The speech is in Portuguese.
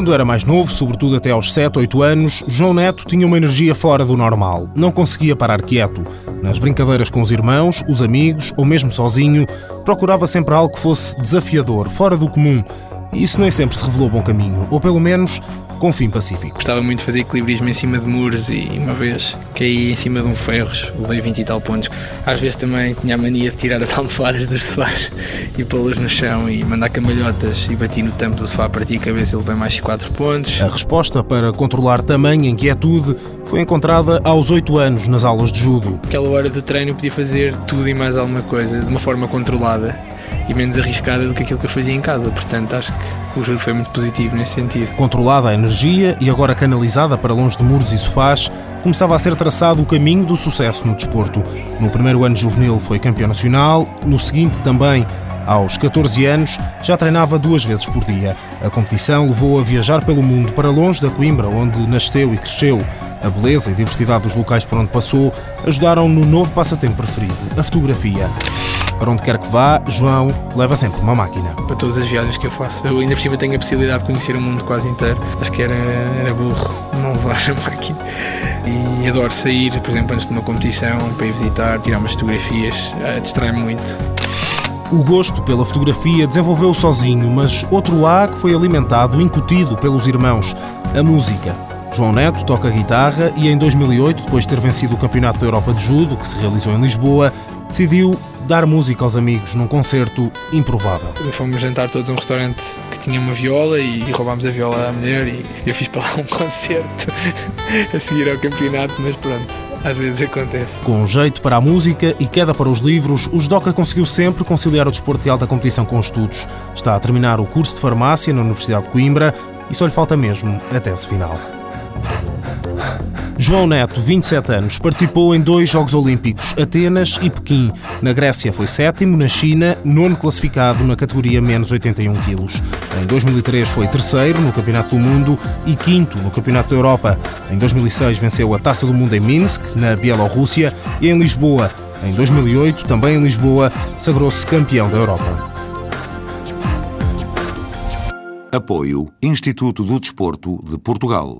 Quando era mais novo, sobretudo até aos 7, 8 anos, João Neto tinha uma energia fora do normal. Não conseguia parar quieto. Nas brincadeiras com os irmãos, os amigos ou mesmo sozinho, procurava sempre algo que fosse desafiador, fora do comum. Isso nem sempre se revelou bom caminho, ou pelo menos com fim pacífico. Gostava muito de fazer equilibrismo em cima de muros e uma vez caí em cima de um ferros, levei 20 e tal pontos. Às vezes também tinha a mania de tirar as almofadas dos sofás e pô-las no chão e mandar camalhotas e bati no tampo do sofá, parti a cabeça e levei mais 4 pontos. A resposta para controlar tamanha inquietude foi encontrada aos 8 anos nas aulas de judo. Aquela hora do treino podia fazer tudo e mais alguma coisa de uma forma controlada e menos arriscada do que aquilo que eu fazia em casa. Portanto, acho que o judo foi muito positivo nesse sentido. Controlada a energia e agora canalizada para longe de muros e sofás, começava a ser traçado o caminho do sucesso no desporto. No primeiro ano juvenil foi campeão nacional, no seguinte também. Aos 14 anos, já treinava duas vezes por dia. A competição levou a viajar pelo mundo para longe da Coimbra, onde nasceu e cresceu. A beleza e diversidade dos locais por onde passou ajudaram no novo passatempo preferido, a fotografia. Para onde quer que vá, João leva sempre uma máquina. Para todas as viagens que eu faço. Eu ainda por cima tenho a possibilidade de conhecer o mundo quase inteiro. Acho que era, era burro não levar a máquina. E adoro sair, por exemplo, antes de uma competição, para ir visitar, tirar umas fotografias. Eh, distrai-me muito. O gosto pela fotografia desenvolveu sozinho, mas outro há que foi alimentado, incutido pelos irmãos, a música. João Neto toca guitarra e em 2008, depois de ter vencido o Campeonato da Europa de Judo, que se realizou em Lisboa, decidiu dar música aos amigos num concerto improvável. Fomos jantar todos a um restaurante que tinha uma viola e, roubámos a viola à mulher e eu fiz para lá um concerto a seguir ao campeonato, mas pronto, às vezes acontece. Com jeito para a música e queda para os livros, o Judoca conseguiu sempre conciliar o desporto de alta competição com os estudos. Está a terminar o curso de farmácia na Universidade de Coimbra e só lhe falta mesmo a tese final. João Neto, 27 anos, participou em dois Jogos Olímpicos, Atenas e Pequim. Na Grécia foi sétimo, na China, nono classificado na categoria menos 81 quilos. Em 2003 foi terceiro no Campeonato do Mundo e quinto no Campeonato da Europa. Em 2006 venceu a Taça do Mundo em Minsk, na Bielorrússia, e em Lisboa. Em 2008, também em Lisboa, sagrou-se campeão da Europa. Apoio Instituto do Desporto de Portugal.